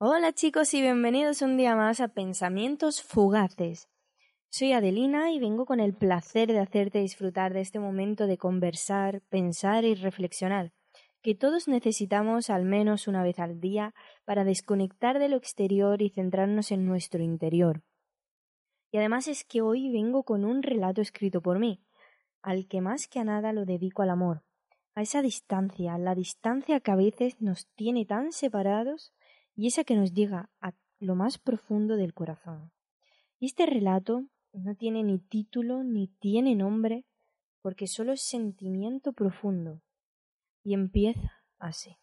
Hola chicos y bienvenidos un día más a Pensamientos Fugaces. Soy Adelina y vengo con el placer de hacerte disfrutar de este momento de conversar, pensar y reflexionar, que todos necesitamos al menos una vez al día para desconectar de lo exterior y centrarnos en nuestro interior. Y además es que hoy vengo con un relato escrito por mí, al que más que a nada lo dedico al amor, a esa distancia, la distancia que a veces nos tiene tan separados y esa que nos llega a lo más profundo del corazón. Y este relato no tiene ni título ni tiene nombre, porque solo es sentimiento profundo. Y empieza así.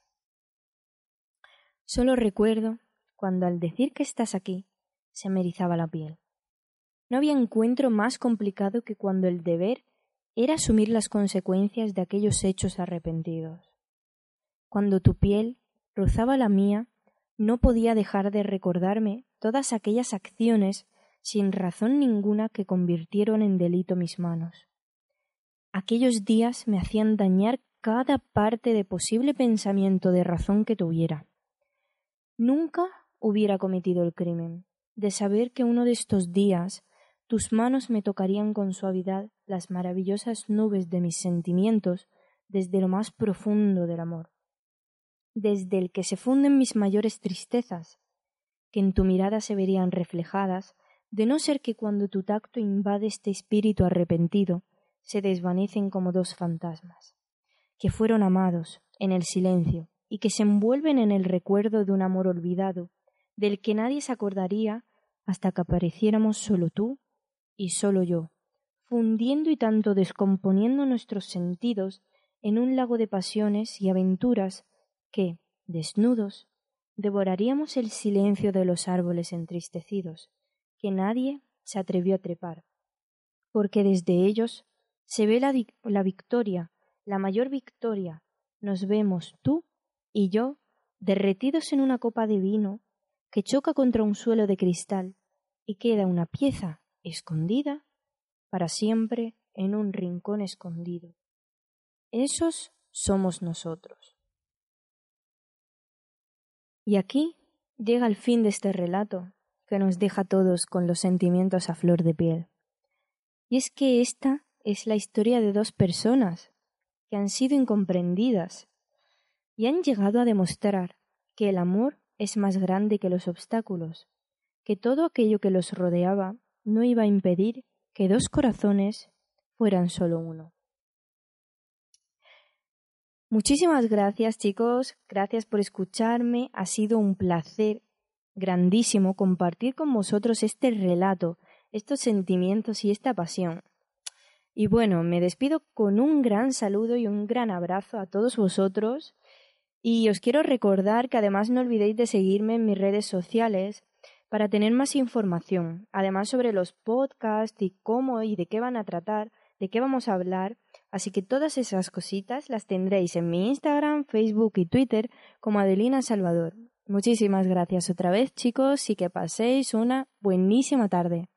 Solo recuerdo cuando al decir que estás aquí se me erizaba la piel. No había encuentro más complicado que cuando el deber era asumir las consecuencias de aquellos hechos arrepentidos. Cuando tu piel rozaba la mía, no podía dejar de recordarme todas aquellas acciones sin razón ninguna que convirtieron en delito mis manos. Aquellos días me hacían dañar cada parte de posible pensamiento de razón que tuviera. Nunca hubiera cometido el crimen de saber que uno de estos días tus manos me tocarían con suavidad las maravillosas nubes de mis sentimientos desde lo más profundo del amor, desde el que se funden mis mayores tristezas, que en tu mirada se verían reflejadas, de no ser que cuando tu tacto invade este espíritu arrepentido, se desvanecen como dos fantasmas, que fueron amados en el silencio y que se envuelven en el recuerdo de un amor olvidado, del que nadie se acordaría hasta que apareciéramos solo tú y solo yo, fundiendo y tanto descomponiendo nuestros sentidos en un lago de pasiones y aventuras que, desnudos, devoraríamos el silencio de los árboles entristecidos, que nadie se atrevió a trepar, porque desde ellos se ve la, la victoria, la mayor victoria, nos vemos tú y yo derretidos en una copa de vino que choca contra un suelo de cristal y queda una pieza escondida para siempre en un rincón escondido. Esos somos nosotros. Y aquí llega el fin de este relato, que nos deja a todos con los sentimientos a flor de piel. Y es que esta es la historia de dos personas que han sido incomprendidas y han llegado a demostrar que el amor es más grande que los obstáculos, que todo aquello que los rodeaba no iba a impedir que dos corazones fueran solo uno. Muchísimas gracias chicos, gracias por escucharme, ha sido un placer grandísimo compartir con vosotros este relato, estos sentimientos y esta pasión. Y bueno, me despido con un gran saludo y un gran abrazo a todos vosotros. Y os quiero recordar que además no olvidéis de seguirme en mis redes sociales, para tener más información, además sobre los podcasts y cómo y de qué van a tratar, de qué vamos a hablar. Así que todas esas cositas las tendréis en mi Instagram, Facebook y Twitter como Adelina Salvador. Muchísimas gracias otra vez chicos y que paséis una buenísima tarde.